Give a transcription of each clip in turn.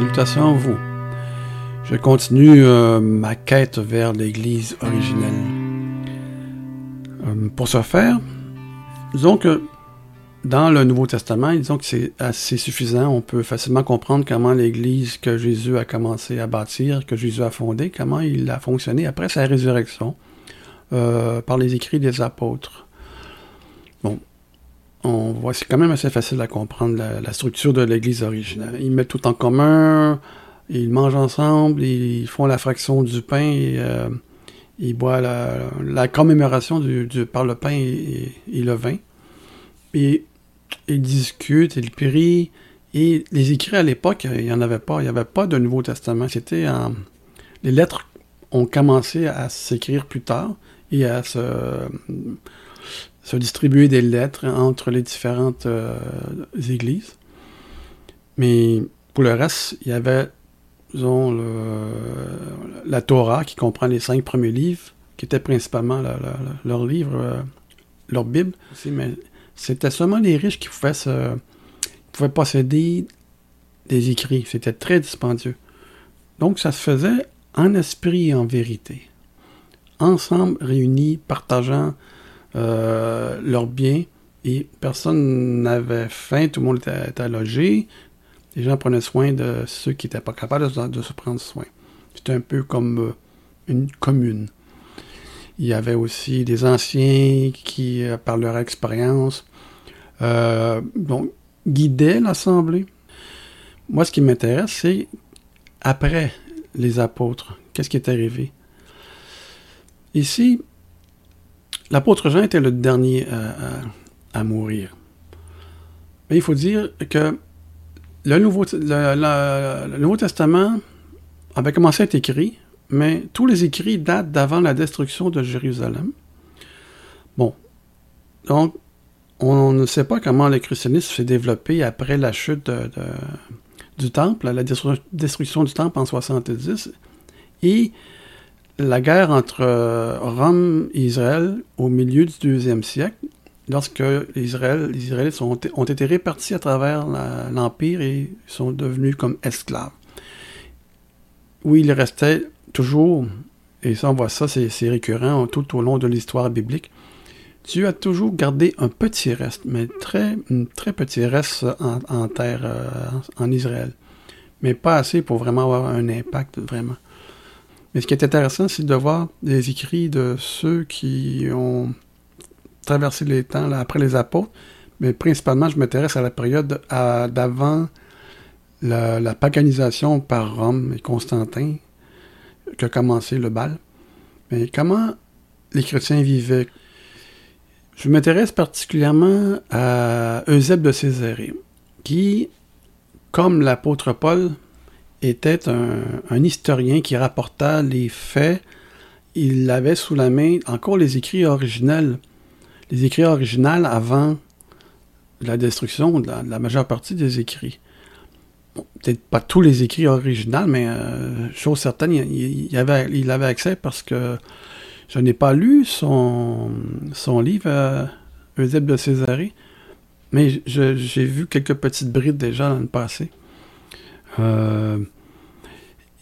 Salutations à vous. Je continue euh, ma quête vers l'Église originelle. Euh, pour ce faire, disons que dans le Nouveau Testament, disons que c'est assez suffisant. On peut facilement comprendre comment l'Église que Jésus a commencé à bâtir, que Jésus a fondée, comment il a fonctionné après sa résurrection euh, par les écrits des apôtres. Bon, on voit, c'est quand même assez facile à comprendre la, structure de l'Église originale. Ils mettent tout en commun, ils mangent ensemble, ils font la fraction du pain et euh, ils boivent la, commémoration par le pain et, le vin. Et ils discutent, ils prient. Et les écrits à l'époque, il n'y en avait pas. Il n'y avait pas de Nouveau Testament. C'était Les lettres ont commencé à s'écrire plus tard et à se, se distribuer des lettres entre les différentes euh, églises. Mais pour le reste, il y avait, disons, la Torah qui comprend les cinq premiers livres, qui étaient principalement leur livre, euh, leur Bible. Mais c'était seulement les riches qui pouvaient, se, pouvaient posséder des écrits. C'était très dispendieux. Donc, ça se faisait en esprit et en vérité. Ensemble, réunis, partageant euh, leurs biens, et personne n'avait faim, tout le monde était, logé. Les gens prenaient soin de ceux qui n'étaient pas capables de, se prendre soin. C'était un peu comme euh, une commune. Il y avait aussi des anciens qui, euh, par leur expérience, euh, guidait l'Assemblée. Moi, ce qui m'intéresse, c'est après les apôtres, qu'est-ce qui est arrivé? Ici, l'apôtre Jean était le dernier à, mourir. Mais il faut dire que le Nouveau, le Nouveau Testament avait commencé à être écrit, mais tous les écrits datent d'avant la destruction de Jérusalem. Bon. Donc, on ne sait pas comment le christianisme s'est développé après la chute du temple, la destruction du temple en 70, et la guerre entre euh, Rome et Israël au milieu du deuxième siècle, lorsque Israël, les Israélites ont, été répartis à travers l'Empire et sont devenus comme esclaves. Oui, il restait toujours, et ça on voit ça, c'est récurrent tout au long de l'histoire biblique, Dieu a toujours gardé un petit reste, mais très, très petit reste en, terre, euh, en Israël. Mais pas assez pour vraiment avoir un impact, vraiment. Mais ce qui est intéressant, c'est de voir les écrits de ceux qui ont traversé les temps après les apôtres. Mais principalement, je m'intéresse à la période d'avant la, paganisation par Rome et Constantin, qui a commencé le bal. Mais comment les chrétiens vivaient? Je m'intéresse particulièrement à Eusèbe de Césarée, qui, comme l'apôtre Paul, était un, historien qui rapporta les faits. Il avait sous la main encore les écrits originels, les écrits originaux avant la destruction de la, majeure partie des écrits. Peut-être pas tous les écrits originaux, mais euh, chose certaine, il, avait, accès parce que je n'ai pas lu son, livre, euh, de Césarée, mais j'ai vu quelques petites brides déjà dans le passé. Euh,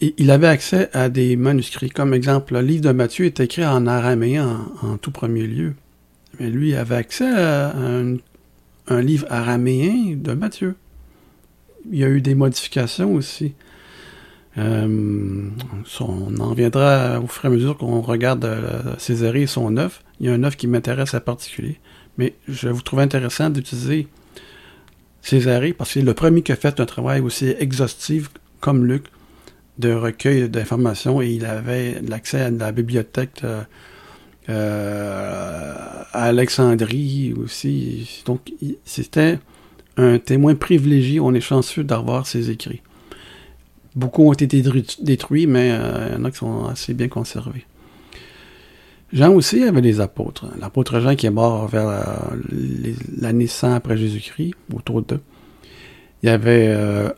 il avait accès à des manuscrits. Comme exemple, le livre de Matthieu est écrit en araméen en, tout premier lieu. Mais lui avait accès à un, livre araméen de Matthieu. Il y a eu des modifications aussi. Euh, on en reviendra au fur et à mesure qu'on regarde euh, Césarée et son œuvre. Il y a un œuvre qui m'intéresse en particulier. Mais je vous trouve intéressant d'utiliser Césarée parce que c'est le premier qui a fait un travail aussi exhaustif comme Luc de recueil d'informations et il avait l'accès à la bibliothèque euh, à Alexandrie aussi. Donc c'était un témoin privilégié. On est chanceux d'avoir ses écrits. Beaucoup ont été détruits, mais euh, il y en a qui sont assez bien conservés. Jean aussi avait des apôtres. L'apôtre Jean qui est mort vers l'année 100 après Jésus-Christ, autour d'eux. Il y avait euh,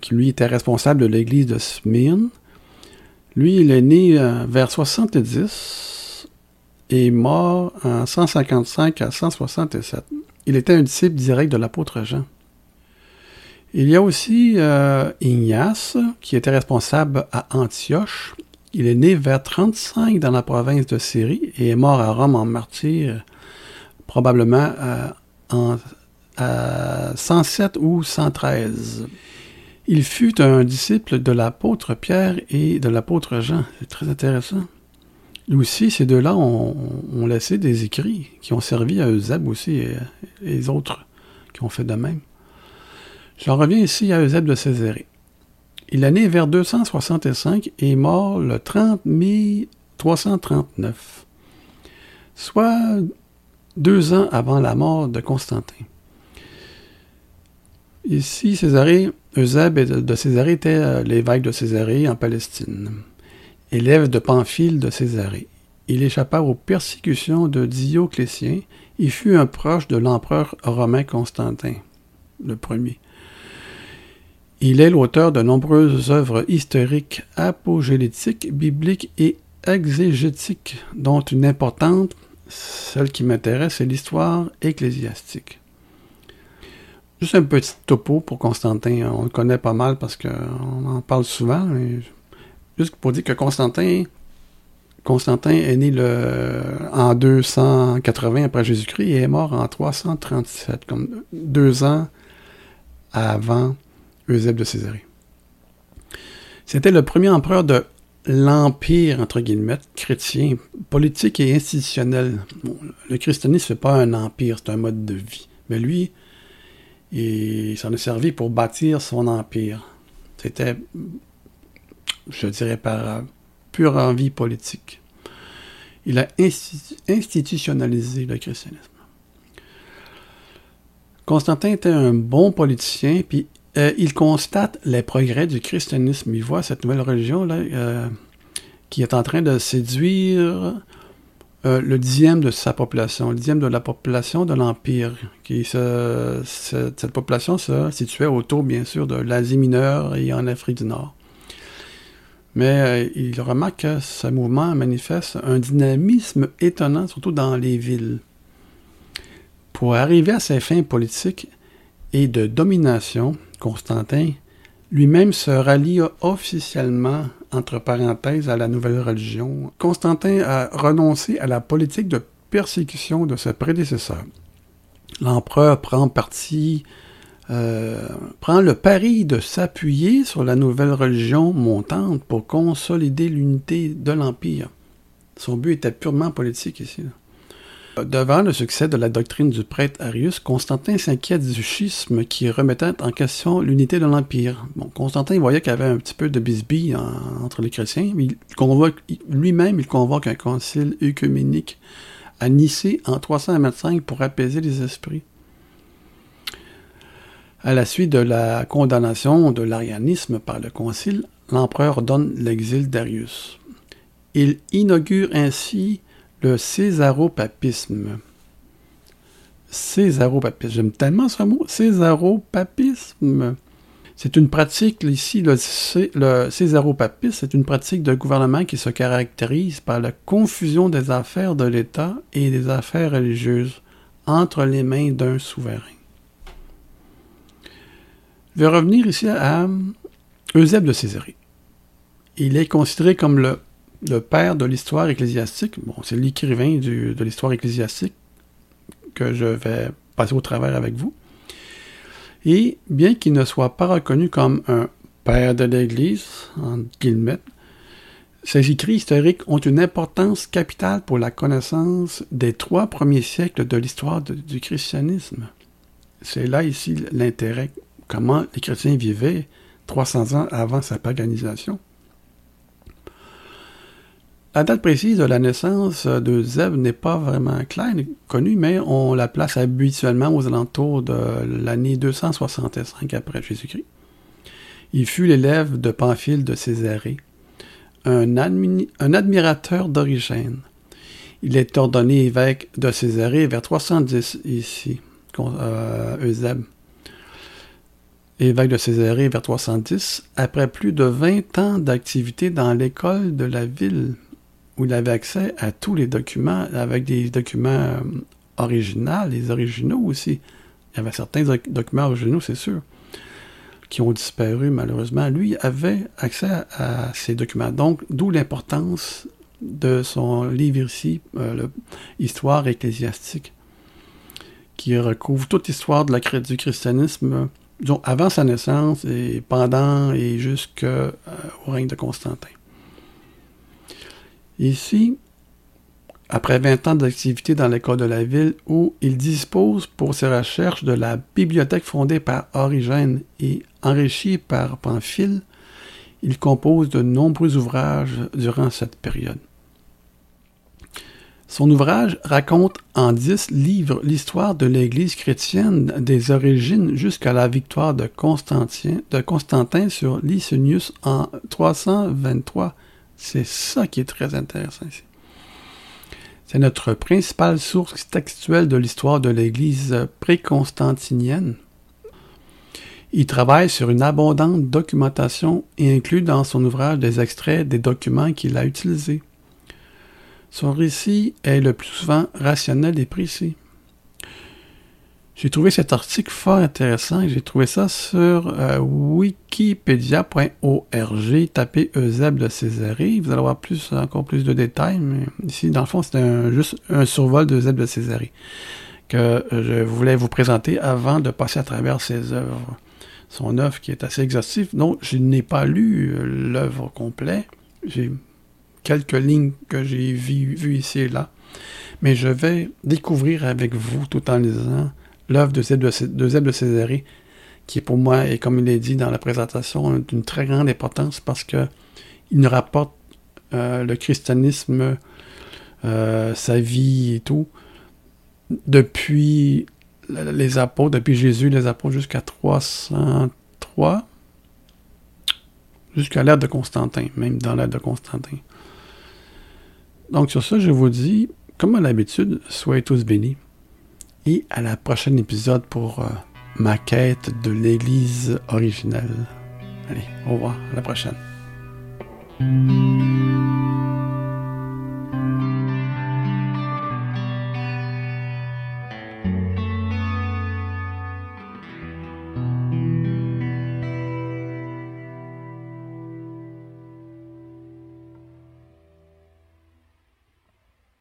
qui lui était responsable de l'église de Smyrne. Lui, il est né euh, vers 70 et mort en 155 à 167. Il était un disciple direct de l'apôtre Jean. Il y a aussi euh, Ignace, qui était responsable à Antioche. Il est né vers 35 dans la province de Syrie et est mort à Rome en martyr, probablement euh, en à 107 ou 113. Il fut un disciple de l'apôtre Pierre et de l'apôtre Jean. C'est très intéressant. Lui aussi, ces deux-là ont, laissé des écrits qui ont servi à Eusèbe aussi et, les autres qui ont fait de même. J'en reviens ici à Eusèbe de Césarée. Il est né vers 265 et est mort le 30 mai 339, soit deux ans avant la mort de Constantin. Ici, Césarée, Eusèbe de Césarée était euh, l'évêque de Césarée en Palestine, élève de Pamphile de Césarée. Il échappa aux persécutions de Dioclétien et fut un proche de l'empereur romain Constantin, le premier. Il est l'auteur de nombreuses œuvres historiques, apogénétiques, bibliques et exégétiques, dont une importante, celle qui m'intéresse, est l'histoire ecclésiastique. Juste un petit topo pour Constantin. On le connaît pas mal parce qu'on en parle souvent. Juste pour dire que Constantin, Constantin est né le, en 280 après Jésus-Christ et est mort en 337, comme deux ans avant Eusèbe de Césarée. C'était le premier empereur de l'empire, entre guillemets, chrétien, politique et institutionnel. le christianisme, n'est pas un empire, c'est un mode de vie. Mais lui, il s'en est servi pour bâtir son empire. C'était, je dirais, par pure envie politique. Il a institutionnalisé le christianisme. Constantin était un bon politicien, puis euh, il constate les progrès du christianisme. Il voit cette nouvelle religion là, euh, qui est en train de séduire euh, le dixième de sa population, le dixième de la population de l'Empire. Cette population se situait autour, bien sûr, de l'Asie mineure et en Afrique du Nord. Mais il remarque que ce mouvement manifeste un dynamisme étonnant, surtout dans les villes. Pour arriver à ses fins politiques et de domination, Constantin lui-même se rallie officiellement entre parenthèses, à la nouvelle religion, Constantin a renoncé à la politique de persécution de ses prédécesseurs. L'empereur prend parti, euh, prend le pari de s'appuyer sur la nouvelle religion montante pour consolider l'unité de l'Empire. Son but était purement politique ici. Devant le succès de la doctrine du prêtre Arius, Constantin s'inquiète du schisme qui remettait en question l'unité de l'Empire. Constantin voyait qu'il y avait un petit peu de bisbille entre les chrétiens, il convoque, lui-même, il convoque un concile œcuménique à Nicée en 325 pour apaiser les esprits. À la suite de la condamnation de l'arianisme par le concile, l'empereur donne l'exil d'Arius. Il inaugure ainsi le césaropapisme. Césaropapisme. J'aime tellement ce mot. Césaropapisme. C'est une pratique, ici, le, césaropapisme, c'est une pratique de gouvernement qui se caractérise par la confusion des affaires de l'État et des affaires religieuses entre les mains d'un souverain. Je vais revenir ici à Eusèbe de Césarée. Il est considéré comme le le père de l'histoire ecclésiastique. Bon, c'est l'écrivain de l'histoire ecclésiastique que je vais passer au travers avec vous. Et bien qu'il ne soit pas reconnu comme un père de l'Église, en guillemets, ces écrits historiques ont une importance capitale pour la connaissance des trois premiers siècles de l'histoire du christianisme. C'est là ici l'intérêt, comment les chrétiens vivaient 300 ans avant sa paganisation. La date précise de la naissance de n'est pas vraiment claire, connue, mais on la place habituellement aux alentours de l'année 265 après Jésus-Christ. Il fut l'élève de Pamphile de Césarée, un, admirateur d'origine. Il est ordonné évêque de Césarée vers 310 ici, euh, Eusèbe. Évêque de Césarée vers 310, après plus de 20 ans d'activité dans l'école de la ville où il avait accès à tous les documents, avec des documents euh, originaux, les originaux aussi. Il y avait certains documents originaux, c'est sûr. qui ont disparu malheureusement, lui avait accès à, ces documents. Donc, d'où l'importance de son livre ici, euh, Histoire ecclésiastique, qui recouvre toute l'histoire de la, du christianisme, disons, avant sa naissance et pendant et jusqu'au euh, règne de Constantin. Ici, après 20 ans d'activité dans l'école de la ville, où il dispose pour ses recherches de la bibliothèque fondée par Origène et enrichie par Pamphile, il compose de nombreux ouvrages durant cette période. Son ouvrage raconte en dix livres l'histoire de l'Église chrétienne des origines jusqu'à la victoire de Constantin, de Constantin sur Licinius en 323. C'est ça qui est très intéressant ici. C'est notre principale source textuelle de l'histoire de l'Église préconstantinienne. Il travaille sur une abondante documentation et inclut dans son ouvrage des extraits des documents qu'il a utilisés. Son récit est le plus souvent rationnel et précis. J'ai trouvé cet article fort intéressant. J'ai trouvé ça sur euh, wikipedia.org. Tapez Euseb de Césarée. Vous allez avoir plus, encore plus de détails. Mais ici, dans le fond, c'est juste un survol d'Euseb de Césarée que je voulais vous présenter avant de passer à travers ses œuvres. Son œuvre qui est assez exhaustive. Donc, je n'ai pas lu euh, l'œuvre complète. J'ai quelques lignes que j'ai vues ici et là. Mais je vais découvrir avec vous, tout en lisant, l'œuvre de Zeb de, Césarée, qui pour moi, et comme il est dit dans la présentation, d'une très grande importance parce que il nous rapporte euh, le christianisme, euh, sa vie et tout, depuis les apôtres, depuis Jésus, les apôtres jusqu'à 303, jusqu'à l'ère de Constantin, même dans l'ère de Constantin. Donc sur ça, je vous dis, comme à l'habitude, soyez tous bénis et à la prochaine épisode pour euh, ma quête de l'Église originelle. Allez, au revoir, à la prochaine.